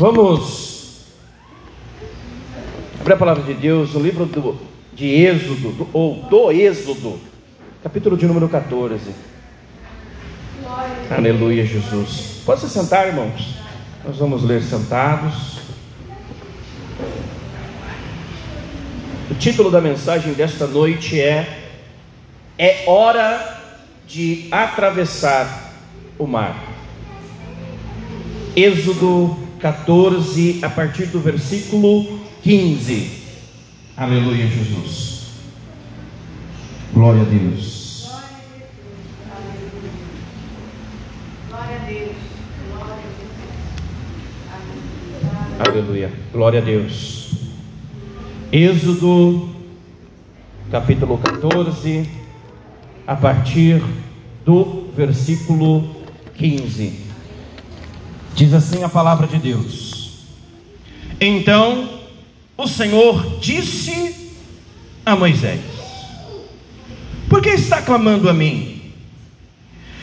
Vamos abrir a palavra de Deus no livro do, de Êxodo, do, ou do Êxodo, capítulo de número 14. Aleluia, Jesus. Pode se sentar, irmãos. Nós vamos ler sentados. O título da mensagem desta noite é É hora de atravessar o mar. Êxodo 14, a partir do versículo 15. Aleluia, Jesus. Glória a Deus. Glória a Deus. Aleluia. Glória a Deus. Êxodo, capítulo 14, a partir do versículo 15. Diz assim a palavra de Deus: Então o Senhor disse a Moisés: Por que está clamando a mim?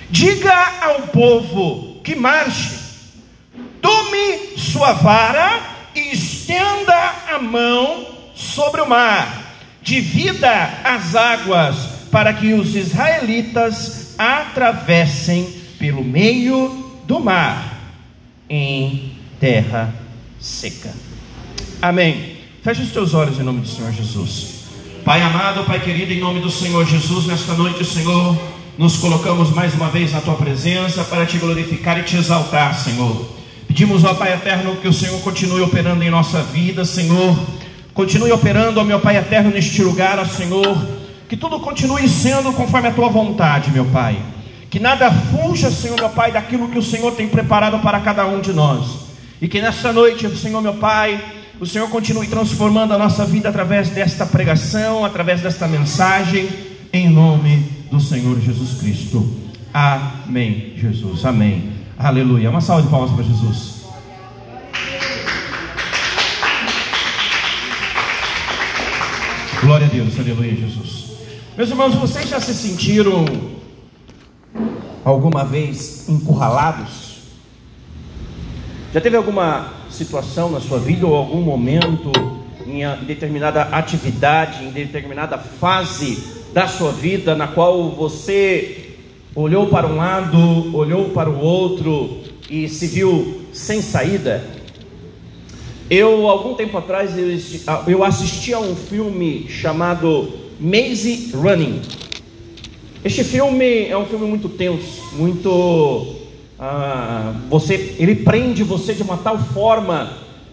Diga ao povo que marche, tome sua vara e estenda a mão sobre o mar, divida as águas, para que os israelitas atravessem pelo meio do mar em terra seca. Amém. Feche os teus olhos em nome do Senhor Jesus. Pai amado, Pai querido, em nome do Senhor Jesus, nesta noite, Senhor, nos colocamos mais uma vez na tua presença para te glorificar e te exaltar, Senhor. Pedimos ao Pai eterno que o Senhor continue operando em nossa vida, Senhor. Continue operando, ó meu Pai eterno, neste lugar, ó Senhor. Que tudo continue sendo conforme a tua vontade, meu Pai. Que nada fuja, Senhor, meu Pai, daquilo que o Senhor tem preparado para cada um de nós. E que nesta noite, Senhor, meu Pai, o Senhor continue transformando a nossa vida através desta pregação, através desta mensagem, em nome do Senhor Jesus Cristo. Amém, Jesus. Amém. Aleluia. Uma salva de palmas para Jesus. Glória a Deus. Aleluia, Jesus. Meus irmãos, vocês já se sentiram alguma vez encurralados? Já teve alguma situação na sua vida ou algum momento em determinada atividade, em determinada fase da sua vida na qual você olhou para um lado, olhou para o outro e se viu sem saída? Eu, algum tempo atrás, eu assisti a um filme chamado Maze Running. Este filme é um filme muito tenso, muito ah, você, ele prende você de uma tal forma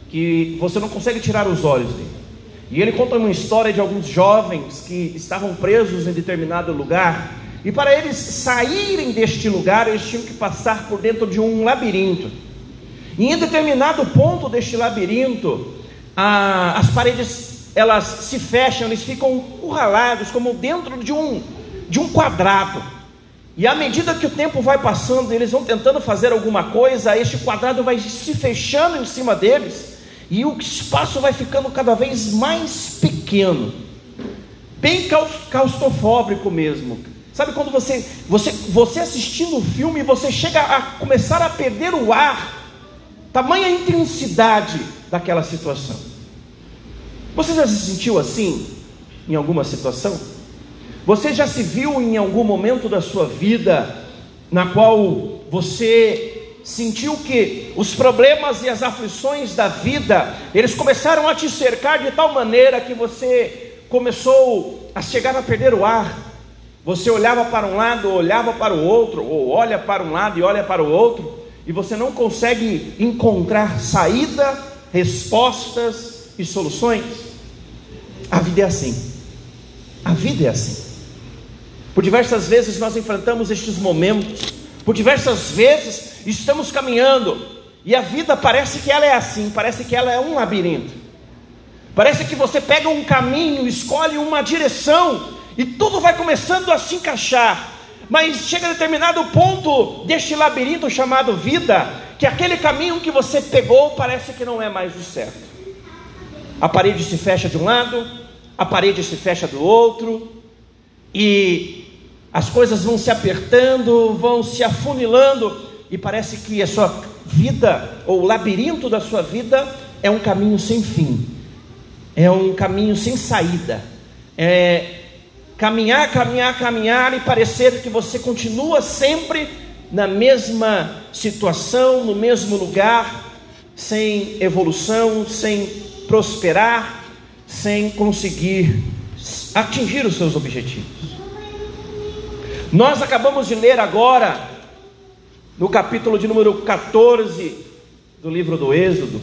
que você não consegue tirar os olhos dele. E ele conta uma história de alguns jovens que estavam presos em determinado lugar e para eles saírem deste lugar eles tinham que passar por dentro de um labirinto. E em determinado ponto deste labirinto, ah, as paredes elas se fecham, eles ficam encurralados como dentro de um de um quadrado. E à medida que o tempo vai passando, eles vão tentando fazer alguma coisa, este quadrado vai se fechando em cima deles, e o espaço vai ficando cada vez mais pequeno, bem claustrofóbico mesmo. Sabe quando você, você, você assistindo o filme, você chega a começar a perder o ar, tamanha intensidade daquela situação. Você já se sentiu assim em alguma situação? Você já se viu em algum momento da sua vida na qual você sentiu que os problemas e as aflições da vida, eles começaram a te cercar de tal maneira que você começou a chegar a perder o ar. Você olhava para um lado, olhava para o outro, ou olha para um lado e olha para o outro, e você não consegue encontrar saída, respostas e soluções. A vida é assim. A vida é assim. Por diversas vezes nós enfrentamos estes momentos, por diversas vezes estamos caminhando e a vida parece que ela é assim, parece que ela é um labirinto. Parece que você pega um caminho, escolhe uma direção e tudo vai começando a se encaixar. Mas chega a determinado ponto deste labirinto chamado vida, que aquele caminho que você pegou parece que não é mais o certo. A parede se fecha de um lado, a parede se fecha do outro, e as coisas vão se apertando, vão se afunilando, e parece que a sua vida, ou o labirinto da sua vida, é um caminho sem fim, é um caminho sem saída, é caminhar, caminhar, caminhar e parecer que você continua sempre na mesma situação, no mesmo lugar, sem evolução, sem prosperar, sem conseguir atingir os seus objetivos. Nós acabamos de ler agora, no capítulo de número 14 do livro do Êxodo,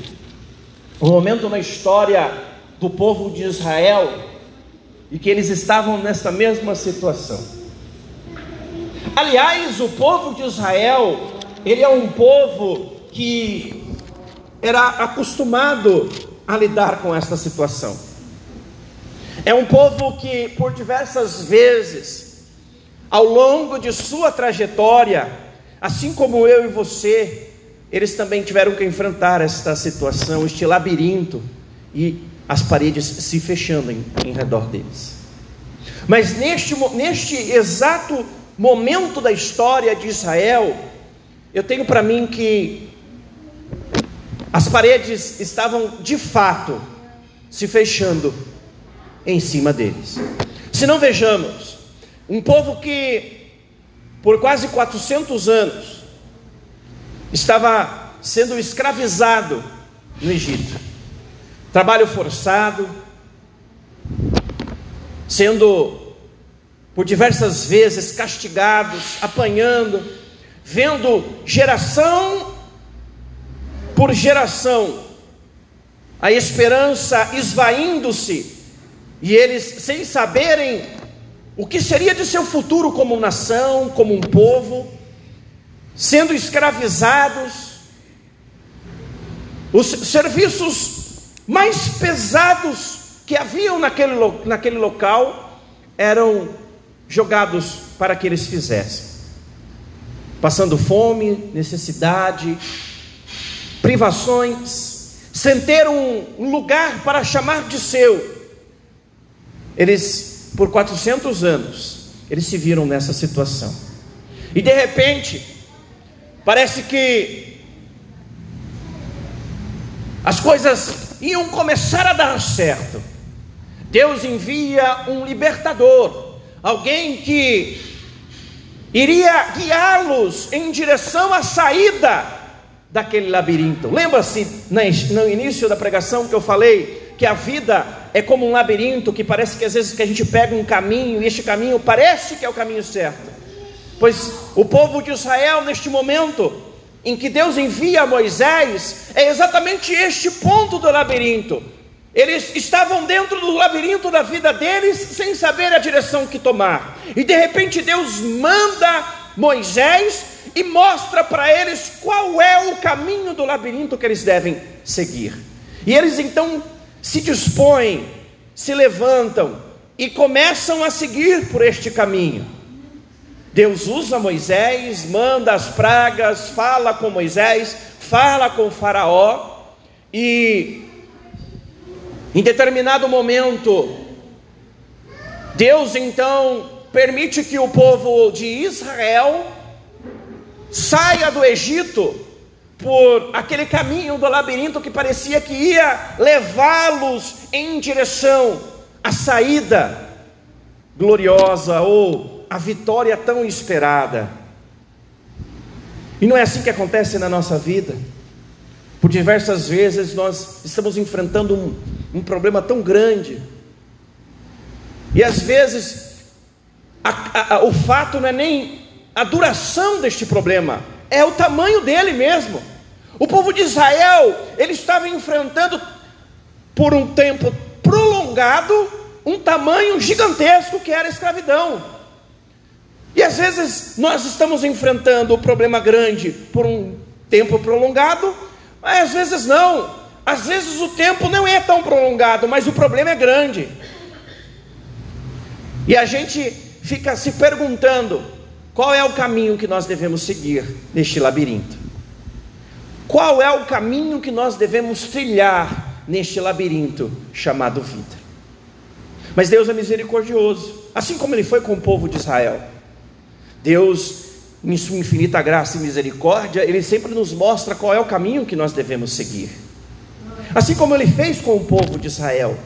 um momento na história do povo de Israel e que eles estavam nessa mesma situação. Aliás, o povo de Israel, ele é um povo que era acostumado a lidar com esta situação. É um povo que, por diversas vezes, ao longo de sua trajetória, assim como eu e você, eles também tiveram que enfrentar esta situação, este labirinto, e as paredes se fechando em, em redor deles. Mas neste, neste exato momento da história de Israel, eu tenho para mim que as paredes estavam de fato se fechando em cima deles. Se não vejamos, um povo que por quase 400 anos estava sendo escravizado no Egito, trabalho forçado, sendo por diversas vezes castigados, apanhando, vendo geração por geração a esperança esvaindo-se e eles sem saberem o que seria de seu futuro como nação, como um povo, sendo escravizados, os serviços mais pesados que haviam naquele, naquele local eram jogados para que eles fizessem, passando fome, necessidade, privações, sem ter um, lugar para chamar de seu. Eles, por 400 anos, eles se viram nessa situação. E de repente, parece que as coisas iam começar a dar certo. Deus envia um libertador, alguém que iria guiá-los em direção à saída daquele labirinto. Lembra-se no início da pregação que eu falei que a vida é como um labirinto que parece que às vezes que a gente pega um caminho e este caminho parece que é o caminho certo. Pois o povo de Israel neste momento em que Deus envia Moisés é exatamente este ponto do labirinto eles estavam dentro do labirinto da vida deles sem saber a direção que tomar. E de repente Deus manda Moisés e mostra para eles qual é o caminho do labirinto que eles devem seguir. E eles então se dispõem, se levantam e começam a seguir por este caminho. Deus usa Moisés, manda as pragas, fala com Moisés, fala com Faraó e em determinado momento, Deus então permite que o povo de Israel saia do Egito por aquele caminho do labirinto que parecia que ia levá-los em direção à saída gloriosa ou à vitória tão esperada. E não é assim que acontece na nossa vida. Por diversas vezes nós estamos enfrentando um, um problema tão grande, e às vezes a, a, o fato não é nem a duração deste problema, é o tamanho dele mesmo. O povo de Israel, ele estava enfrentando por um tempo prolongado um tamanho gigantesco que era a escravidão. E às vezes nós estamos enfrentando o problema grande por um tempo prolongado mas às vezes não. Às vezes o tempo não é tão prolongado, mas o problema é grande. E a gente fica se perguntando: qual é o caminho que nós devemos seguir neste labirinto? Qual é o caminho que nós devemos trilhar neste labirinto chamado vida? Mas Deus é misericordioso, assim como Ele foi com o povo de Israel. Deus em sua infinita graça e misericórdia, ele sempre nos mostra qual é o caminho que nós devemos seguir. Assim como ele fez com o povo de Israel.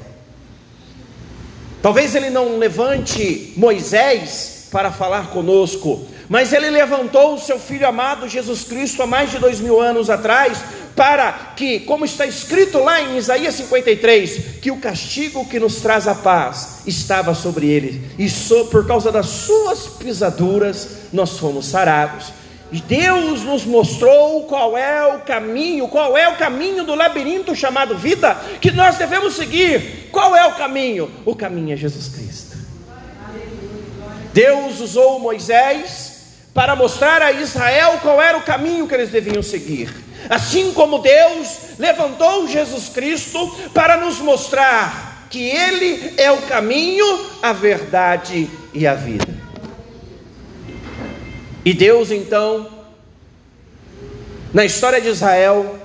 Talvez ele não levante Moisés para falar conosco, mas ele levantou o seu filho amado Jesus Cristo há mais de dois mil anos atrás, para que, como está escrito lá em Isaías 53, que o castigo que nos traz a paz estava sobre ele, e so, por causa das suas pisaduras nós fomos sarados. Deus nos mostrou qual é o caminho, qual é o caminho do labirinto chamado vida que nós devemos seguir. Qual é o caminho? O caminho é Jesus Cristo. Deus usou Moisés para mostrar a Israel qual era o caminho que eles deviam seguir. Assim como Deus levantou Jesus Cristo para nos mostrar que Ele é o caminho, a verdade e a vida. E Deus então, na história de Israel,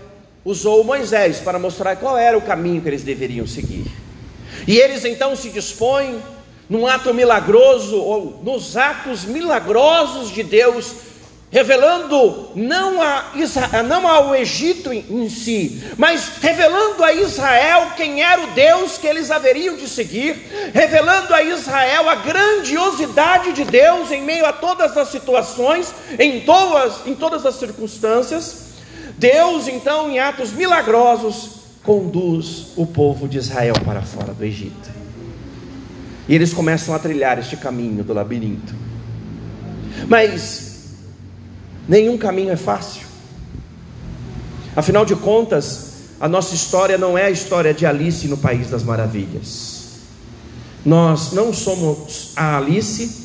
usou Moisés para mostrar qual era o caminho que eles deveriam seguir. E eles então se dispõem num ato milagroso, ou nos atos milagrosos de Deus, revelando não, a Israel, não ao Egito em, em, si, mas revelando a Israel quem era o Deus que eles haveriam de seguir, revelando a Israel a grandiosidade de Deus em meio a todas as situações, em todas, em todas as circunstâncias. Deus, então, em atos milagrosos, conduz o povo de Israel para fora do Egito. E eles começam a trilhar este caminho do labirinto. Mas nenhum caminho é fácil. Afinal de contas, a nossa história não é a história de Alice no País das Maravilhas. Nós não somos a Alice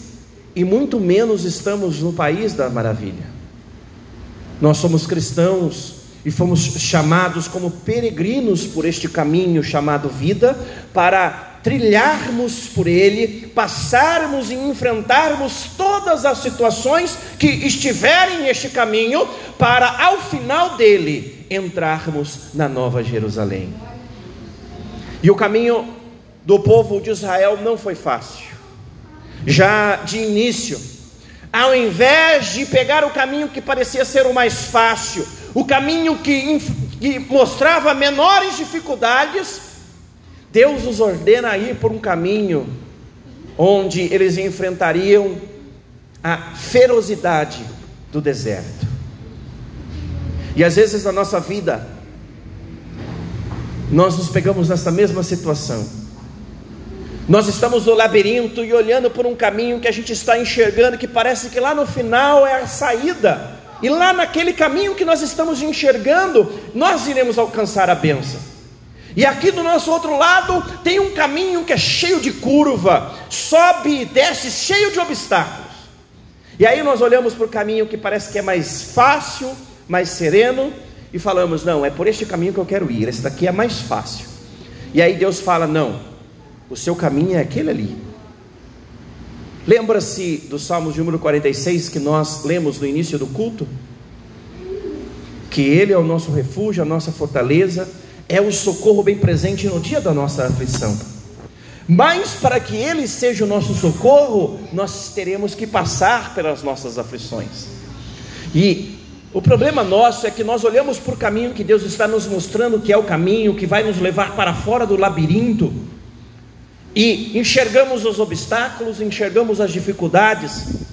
e muito menos estamos no País da Maravilha. Nós somos cristãos e fomos chamados como peregrinos por este caminho chamado vida para trilharmos por ele, passarmos e enfrentarmos todas as situações que estiverem neste caminho, para ao final dele entrarmos na Nova Jerusalém. E o caminho do povo de Israel não foi fácil. Já de início, ao invés de pegar o caminho que parecia ser o mais fácil, o caminho que, que mostrava menores dificuldades, Deus os ordena a ir por um caminho onde eles enfrentariam a ferocidade do deserto. E às vezes na nossa vida, nós nos pegamos nessa mesma situação. Nós estamos no labirinto e olhando por um caminho que a gente está enxergando, que parece que lá no final é a saída. E lá naquele caminho que nós estamos enxergando, nós iremos alcançar a bênção. E aqui do nosso outro lado tem um caminho que é cheio de curva, sobe e desce, cheio de obstáculos. E aí nós olhamos para o caminho que parece que é mais fácil, mais sereno, e falamos: não, é por este caminho que eu quero ir, esse daqui é mais fácil. E aí Deus fala: não, o seu caminho é aquele ali. Lembra-se do Salmo de número 46 que nós lemos no início do culto? Que Ele é o nosso refúgio, a nossa fortaleza é o socorro bem presente no dia da nossa aflição. Mas para que Ele seja o nosso socorro, nós teremos que passar pelas nossas aflições. E o problema nosso é que nós olhamos para o caminho que Deus está nos mostrando que é o caminho que vai nos levar para fora do labirinto, e enxergamos os obstáculos, enxergamos as dificuldades,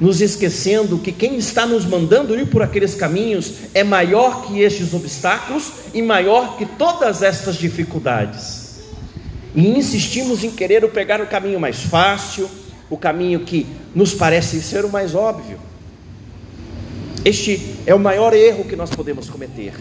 nos esquecendo que quem está nos mandando ir por aqueles caminhos é maior que estes obstáculos e maior que todas estas dificuldades. E insistimos em querer pegar o caminho mais fácil, o caminho que nos parece ser o mais óbvio. Este é o maior erro que nós podemos cometer.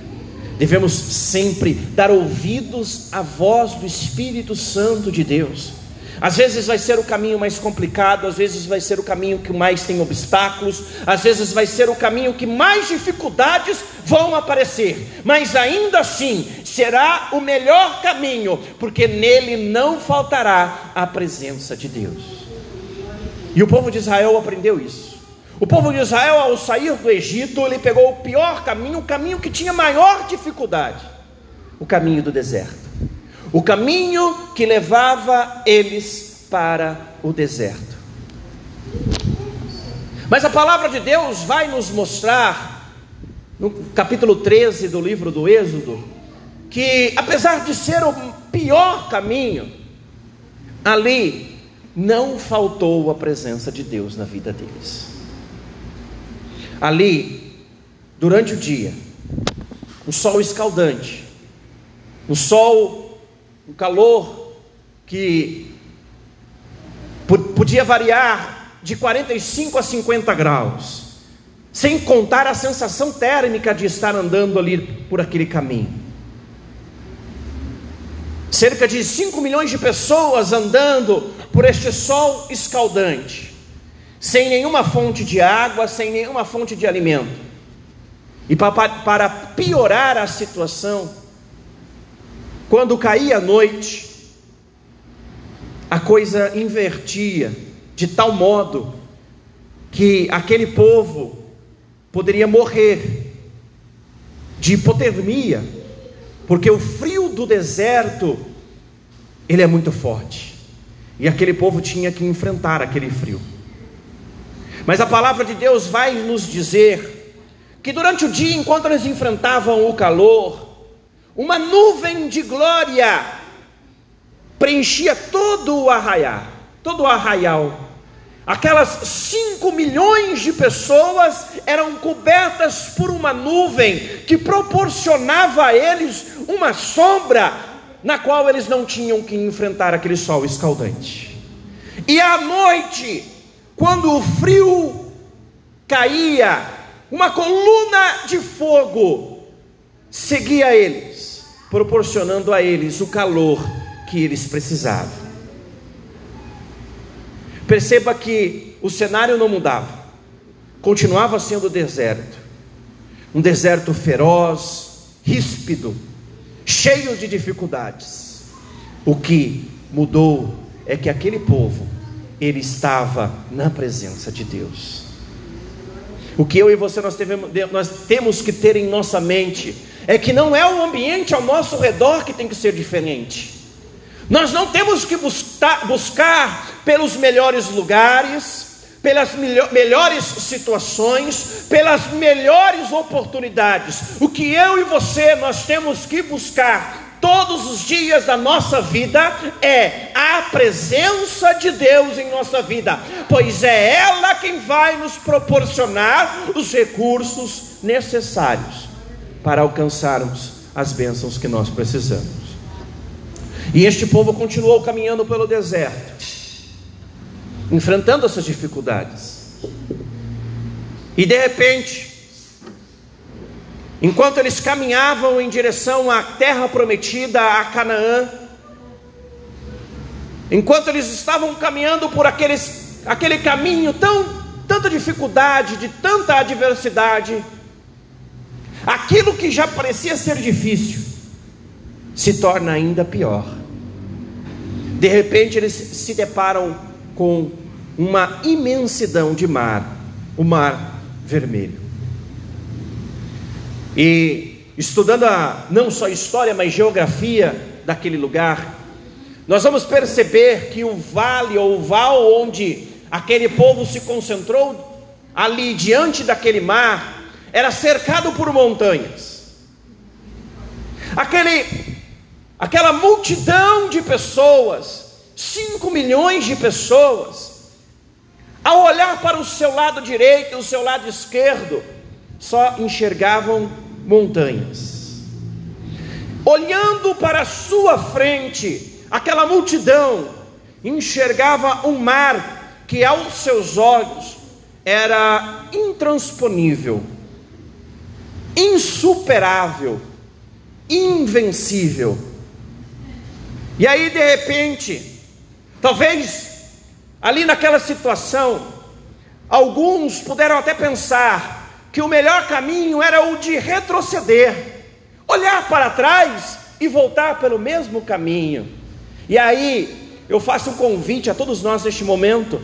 Devemos sempre dar ouvidos à voz do Espírito Santo de Deus às vezes vai ser o caminho mais complicado, às vezes vai ser o caminho que mais tem obstáculos, às vezes vai ser o caminho que mais dificuldades vão aparecer, mas ainda assim será o melhor caminho, porque nele não faltará a presença de Deus. E o povo de Israel aprendeu isso. O povo de Israel, ao sair do Egito, ele pegou o pior caminho, o caminho que tinha maior dificuldade, o caminho do deserto o caminho que levava eles para o deserto. Mas a palavra de Deus vai nos mostrar, no capítulo 13 do livro do Êxodo, que apesar de ser o pior caminho, ali não faltou a presença de Deus na vida deles. Ali, durante o dia, um sol escaldante, um sol, um calor que podia variar de 45 a 50 graus, sem contar a sensação térmica de estar andando ali por aquele caminho. Cerca de 5 milhões de pessoas andando por este sol escaldante, sem nenhuma fonte de água, sem nenhuma fonte de alimento. E para piorar a situação, quando caía a noite, a coisa invertia de tal modo que aquele povo poderia morrer de hipotermia, porque o frio do deserto ele é muito forte. E aquele povo tinha que enfrentar aquele frio. Mas a palavra de Deus vai nos dizer que durante o dia, enquanto eles enfrentavam o calor, uma nuvem de glória preenchia todo o arraial, todo o arraial. Aquelas cinco milhões de pessoas eram cobertas por uma nuvem que proporcionava a eles uma sombra na qual eles não tinham que enfrentar aquele sol escaldante. E à noite, quando o frio caía, uma coluna de fogo seguia eles, proporcionando a eles o calor que eles precisavam. Perceba que o cenário não mudava, continuava sendo deserto, um deserto feroz, ríspido, cheio de dificuldades. O que mudou é que aquele povo ele estava na presença de Deus. O que eu e você nós, devemos, nós temos que ter em nossa mente é que não é o ambiente ao nosso redor que tem que ser diferente. Nós não temos que buscar, pelos melhores lugares, pelas melhores situações, pelas melhores oportunidades. O que eu e você nós temos que buscar todos os dias da nossa vida é a presença de Deus em nossa vida, pois é ela quem vai nos proporcionar os recursos necessários para alcançarmos as bênçãos que nós precisamos. E este povo continuou caminhando pelo deserto, enfrentando essas dificuldades. E de repente, Enquanto eles caminhavam em direção à terra prometida, a Canaã, enquanto eles estavam caminhando por aqueles, aquele caminho tão tanta dificuldade, de tanta adversidade, aquilo que já parecia ser difícil se torna ainda pior. De repente eles se deparam com uma imensidão de mar, o mar vermelho. E estudando a, não só história, mas geografia daquele lugar, nós vamos perceber que o vale ou o val onde aquele povo se concentrou, ali diante daquele mar, era cercado por montanhas. Aquele, aquela multidão de pessoas, 5 milhões de pessoas, ao olhar para o seu lado direito e o seu lado esquerdo, só enxergavam montanhas. Olhando para a sua frente, aquela multidão enxergava um mar que aos seus olhos era intransponível, insuperável, invencível. E aí, de repente, talvez ali naquela situação, alguns puderam até pensar: que o melhor caminho era o de retroceder, olhar para trás e voltar pelo mesmo caminho. E aí, eu faço um convite a todos nós neste momento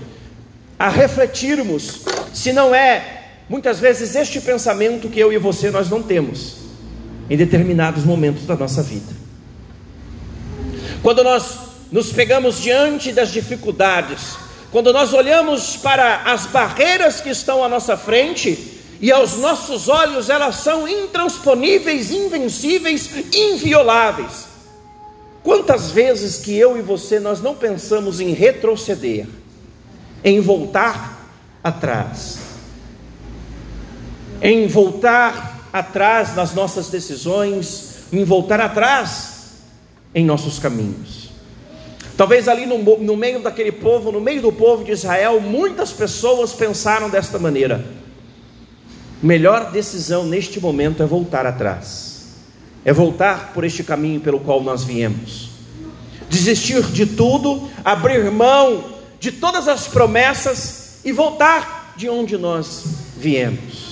a refletirmos se não é muitas vezes este pensamento que eu e você nós não temos em determinados momentos da nossa vida. Quando nós nos pegamos diante das dificuldades, quando nós olhamos para as barreiras que estão à nossa frente, e aos nossos olhos elas são intransponíveis, invencíveis, invioláveis. Quantas vezes que eu e você nós não pensamos em retroceder, em voltar atrás, em voltar atrás nas nossas decisões, em voltar atrás em nossos caminhos. Talvez ali no, no meio daquele povo, no meio do povo de Israel, muitas pessoas pensaram desta maneira: melhor decisão neste momento é voltar atrás, é voltar por este caminho pelo qual nós viemos, desistir de tudo, abrir mão de todas as promessas e voltar de onde nós viemos.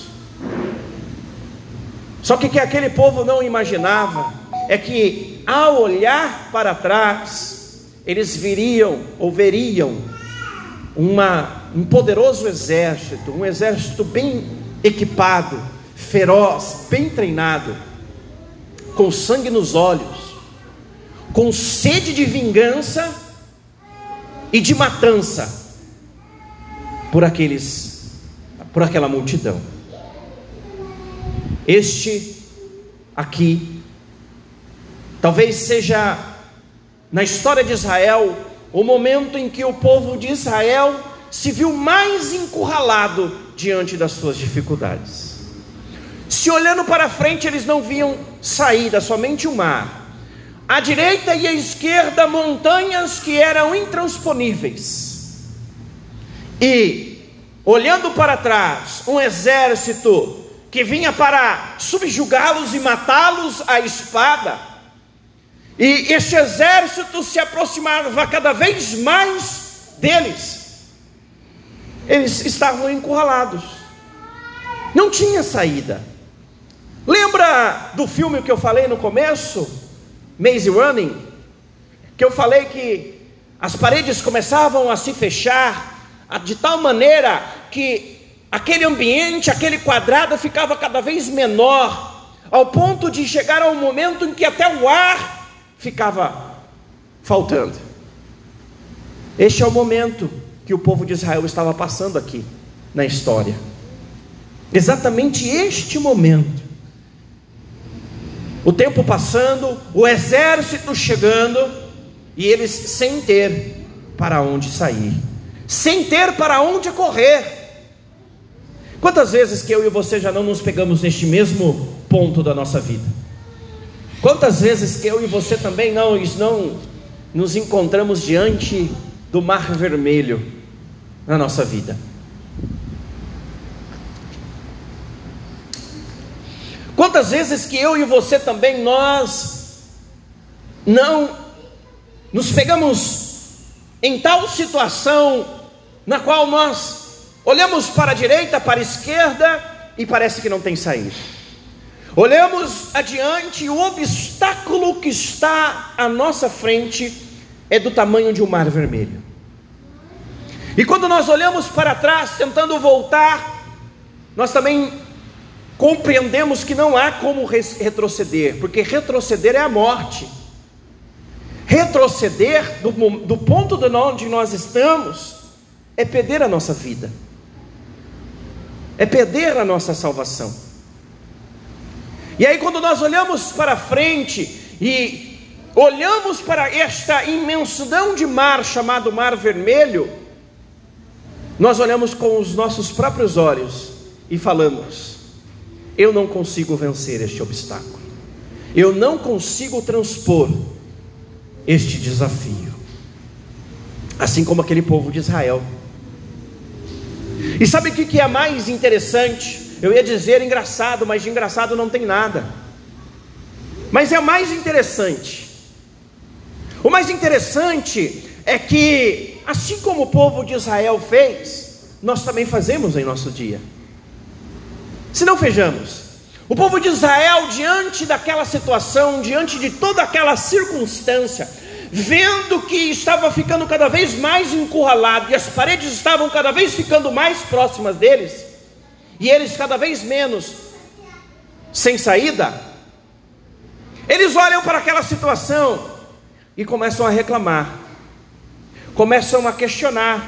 Só que que aquele povo não imaginava é que ao olhar para trás, eles viriam ou veriam uma, um poderoso exército, um exército bem equipado, feroz, bem treinado, com sangue nos olhos, com sede de vingança e de matança por aqueles por aquela multidão. Este aqui talvez seja na história de Israel o momento em que o povo de Israel se viu mais encurralado diante das suas dificuldades. Se olhando para frente, eles não viam saída, somente o mar. À direita e à esquerda, montanhas que eram intransponíveis. E, olhando para trás, um exército que vinha para subjugá-los e matá-los à espada. E este exército se aproximava cada vez mais deles eles estavam encurralados, não tinha saída. Lembra do filme que eu falei no começo, Maze Running? Que eu falei que as paredes começavam a se fechar de tal maneira que aquele ambiente, aquele quadrado ficava cada vez menor, ao ponto de chegar ao momento em que até o ar ficava faltando. Este é o momento que o povo de Israel estava passando aqui na história. Exatamente este momento. O tempo passando, o exército chegando, e eles sem ter para onde sair, sem ter para onde correr. Quantas vezes que eu e você já não nos pegamos neste mesmo ponto da nossa vida? Quantas vezes que eu e você também não, não nos encontramos diante do mar vermelho, na nossa vida. Quantas vezes que eu e você também nós não nos pegamos em tal situação na qual nós olhamos para a direita, para a esquerda e parece que não tem saída. Olhamos adiante e o obstáculo que está à nossa frente é do tamanho de um mar vermelho. E quando nós olhamos para trás, tentando voltar, nós também compreendemos que não há como retroceder, porque retroceder é a morte. Retroceder do, do ponto de onde nós estamos é perder a nossa vida, é perder a nossa salvação. E aí, quando nós olhamos para frente e olhamos para esta imensidão de mar chamado Mar Vermelho, nós olhamos com os nossos próprios olhos e falamos: eu não consigo vencer este obstáculo, eu não consigo transpor este desafio, assim como aquele povo de Israel. E sabe o que é mais interessante? Eu ia dizer engraçado, mas de engraçado não tem nada. Mas é mais interessante. O mais interessante é que assim como o povo de Israel fez, nós também fazemos em nosso dia. Se não vejamos, o povo de Israel, diante daquela situação, diante de toda aquela circunstância, vendo que estava ficando cada vez mais encurralado e as paredes estavam cada vez ficando mais próximas deles, e eles cada vez menos sem saída, eles olham para aquela situação e começam a reclamar começam a questionar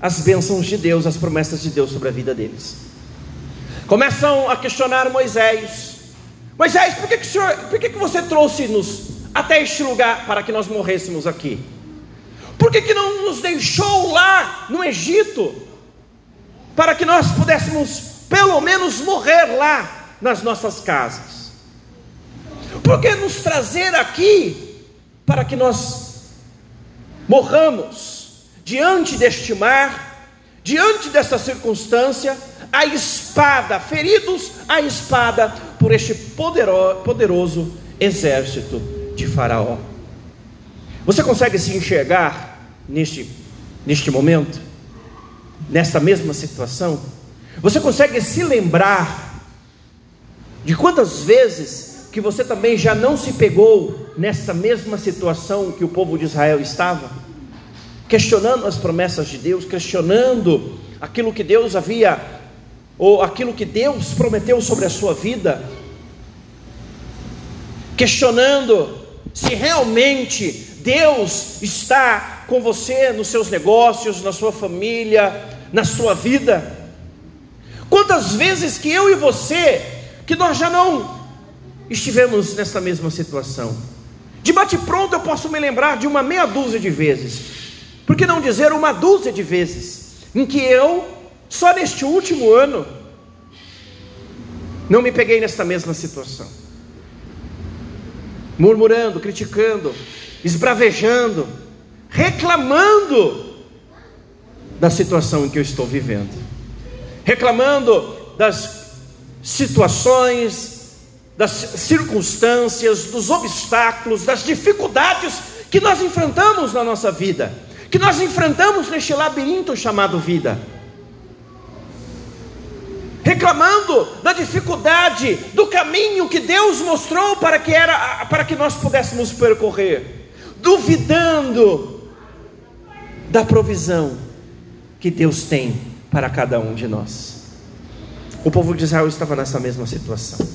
as bênçãos de Deus, as promessas de Deus sobre a vida deles. Começam a questionar Moisés: Moisés, por que, que, senhor, por que, que você trouxe-nos até este lugar para que nós morrêssemos aqui? Por que, que não nos deixou lá no Egito para que nós pudéssemos pelo menos morrer lá nas nossas casas? Por que nos trazer aqui para que nós morramos diante deste mar, diante dessa circunstância, a espada, feridos a espada por este poderoso exército de Faraó? Você consegue se enxergar neste, neste momento, nesta mesma situação? Você consegue se lembrar de quantas vezes que você também já não se pegou nessa mesma situação que o povo de Israel estava? Questionando as promessas de Deus, questionando aquilo que Deus havia, ou aquilo que Deus prometeu sobre a sua vida, questionando se realmente Deus está com você nos seus negócios, na sua família, na sua vida. Quantas vezes que eu e você, que nós já não estivemos nessa mesma situação? De bate-pronto eu posso me lembrar de uma meia dúzia de vezes, por que não dizer uma dúzia de vezes, em que eu, só neste último ano, não me peguei nessa mesma situação, murmurando, criticando, esbravejando, reclamando da situação em que eu estou vivendo, reclamando das situações, das circunstâncias, dos obstáculos, das dificuldades que nós enfrentamos na nossa vida, que nós enfrentamos neste labirinto chamado vida. Reclamando da dificuldade do caminho que Deus mostrou para que era para que nós pudéssemos percorrer duvidando da provisão que Deus tem para cada um de nós. O povo de Israel estava nessa mesma situação,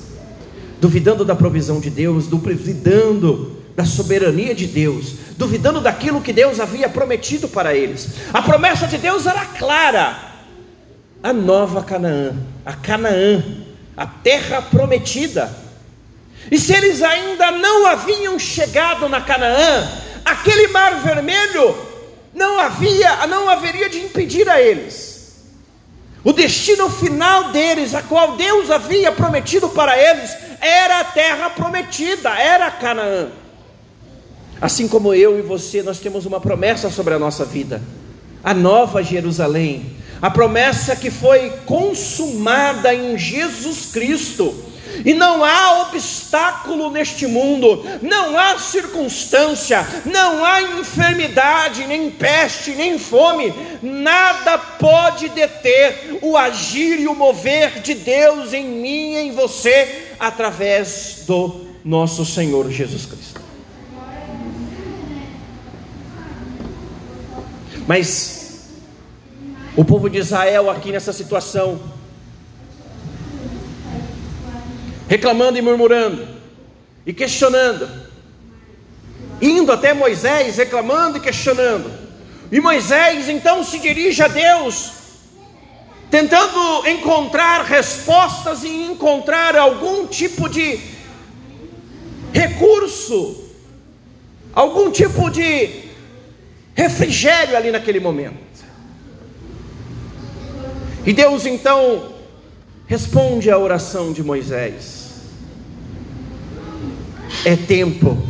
duvidando da provisão de Deus, duvidando da soberania de Deus, duvidando daquilo que Deus havia prometido para eles. A promessa de Deus era clara: a nova Canaã, a Canaã, a terra prometida. E se eles ainda não haviam chegado na Canaã, aquele mar vermelho não havia, não haveria de impedir a eles. O destino final deles, a qual Deus havia prometido para eles, era a terra prometida, era Canaã. Assim como eu e você, nós temos uma promessa sobre a nossa vida, a nova Jerusalém, a promessa que foi consumada em Jesus Cristo e não há obstáculo neste mundo, não há circunstância, não há enfermidade, nem peste, nem fome, nada pode deter o agir e o mover de Deus em mim e em você, através do nosso Senhor Jesus Cristo. Mas o povo de Israel, aqui nessa situação, reclamando e murmurando, e questionando, indo até Moisés, reclamando e questionando. E Moisés então se dirige a Deus, tentando encontrar respostas e encontrar algum tipo de recurso, algum tipo de refrigério ali naquele momento. E Deus então responde à oração de Moisés é tempo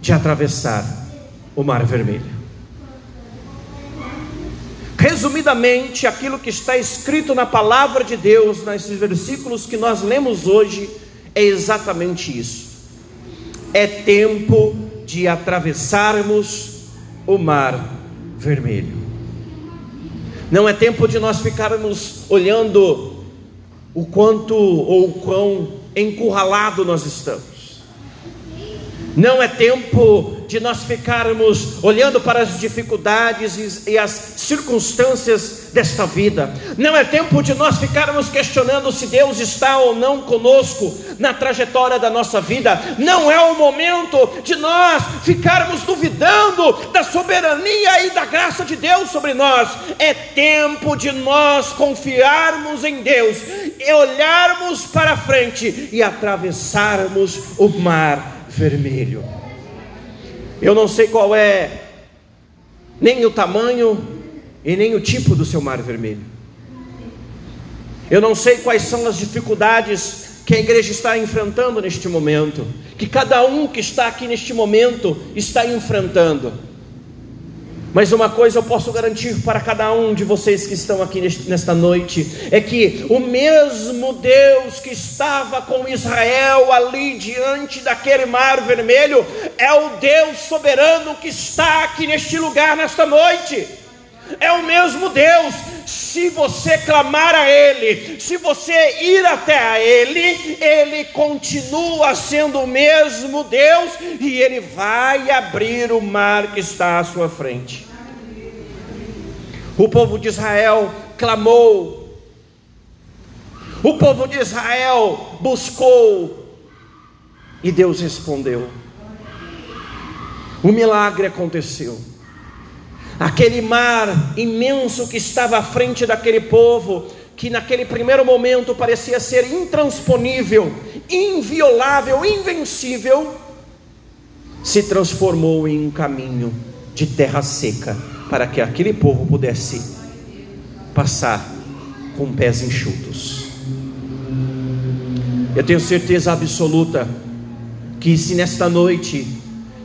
de atravessar o Mar Vermelho. Resumidamente, aquilo que está escrito na palavra de Deus, nesses versículos que nós lemos hoje, é exatamente isso. É tempo de atravessarmos o Mar Vermelho. Não é tempo de nós ficarmos olhando o quanto ou o quão encurralado nós estamos. Não é tempo de nós ficarmos olhando para as dificuldades e as circunstâncias desta vida. Não é tempo de nós ficarmos questionando se Deus está ou não conosco na trajetória da nossa vida. Não é o momento de nós ficarmos duvidando da soberania e da graça de Deus sobre nós. É tempo de nós confiarmos em Deus e olharmos para frente e atravessarmos o mar vermelho. Eu não sei qual é nem o tamanho e nem o tipo do seu mar vermelho. Eu não sei quais são as dificuldades que a igreja está enfrentando neste momento, que cada um que está aqui neste momento está enfrentando. Mas uma coisa eu posso garantir para cada um de vocês que estão aqui nesta noite: é que o mesmo Deus que estava com Israel ali diante daquele mar vermelho, é o Deus soberano que está aqui neste lugar nesta noite. É o mesmo Deus, se você clamar a Ele, se você ir até a Ele, Ele continua sendo o mesmo Deus e Ele vai abrir o mar que está à sua frente. O povo de Israel clamou, o povo de Israel buscou e Deus respondeu. O milagre aconteceu. Aquele mar imenso que estava à frente daquele povo, que naquele primeiro momento parecia ser intransponível, inviolável, invencível, se transformou em um caminho de terra seca para que aquele povo pudesse passar com pés enxutos. Eu tenho certeza absoluta que se nesta noite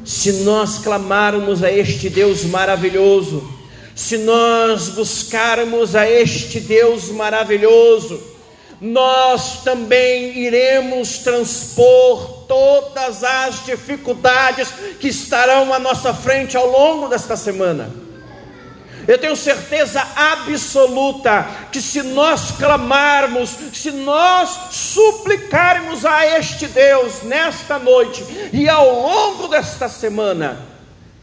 se nós clamarmos a este Deus maravilhoso, se nós buscarmos a este Deus maravilhoso, nós também iremos transpor todas as dificuldades que estarão à nossa frente ao longo desta semana. Eu tenho certeza absoluta que se nós clamarmos, se nós suplicarmos a este Deus nesta noite e ao longo desta semana,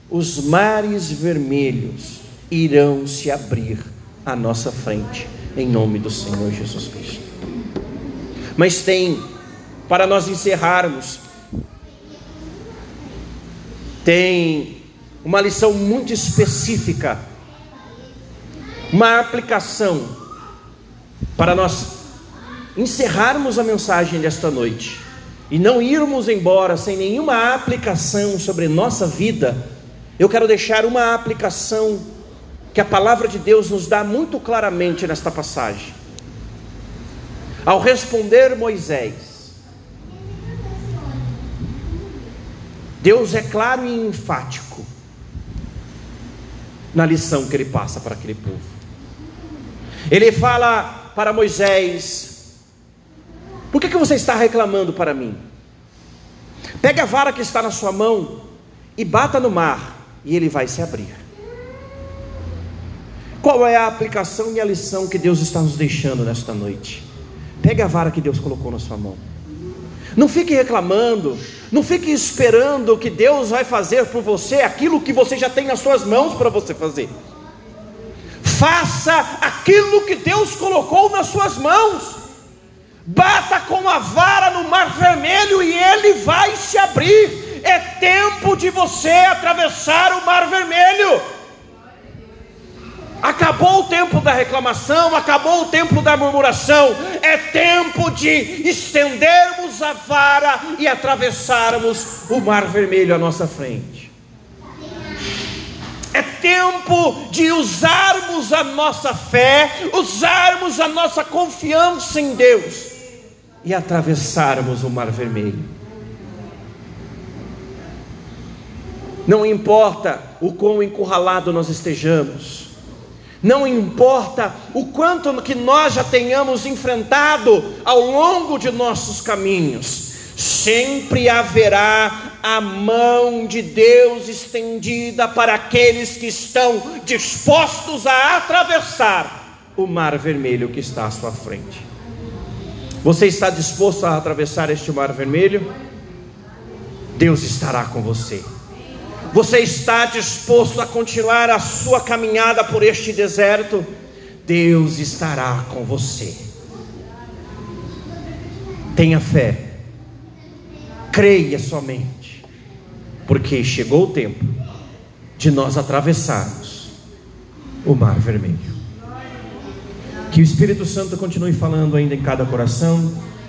os mares vermelhos irão se abrir à nossa frente, em nome do Senhor Jesus Cristo. Mas tem, para nós encerrarmos, tem uma lição muito específica uma aplicação para nós encerrarmos a mensagem desta noite e não irmos embora sem nenhuma aplicação sobre nossa vida, eu quero deixar uma aplicação que a palavra de Deus nos dá muito claramente nesta passagem. Ao responder Moisés, Deus é claro e enfático na lição que ele passa para aquele povo. Ele fala para Moisés: Por que, que você está reclamando para mim? Pegue a vara que está na sua mão e bata no mar, e ele vai se abrir. Qual é a aplicação e a lição que Deus está nos deixando nesta noite? Pegue a vara que Deus colocou na sua mão. Não fique reclamando, não fique esperando que Deus vai fazer por você aquilo que você já tem nas suas mãos para você fazer faça aquilo que Deus colocou nas suas mãos. Bata com a vara no mar vermelho e ele vai se abrir. É tempo de você atravessar o mar vermelho. Acabou o tempo da reclamação, acabou o tempo da murmuração. É tempo de estendermos a vara e atravessarmos o mar vermelho à nossa frente. É tempo de usarmos a nossa fé, usarmos a nossa confiança em Deus e atravessarmos o Mar Vermelho. Não importa o quão encurralado nós estejamos, não importa o quanto que nós já tenhamos enfrentado ao longo de nossos caminhos, sempre haverá a mão de Deus estendida para aqueles que estão dispostos a atravessar o mar vermelho que está à sua frente. Você está disposto a atravessar este mar vermelho? Deus estará com você. Você está disposto a continuar a sua caminhada por este deserto? Deus estará com você. Tenha fé, creia somente, porque chegou o tempo de nós atravessarmos o Mar Vermelho. Que o Espírito Santo continue falando ainda em cada coração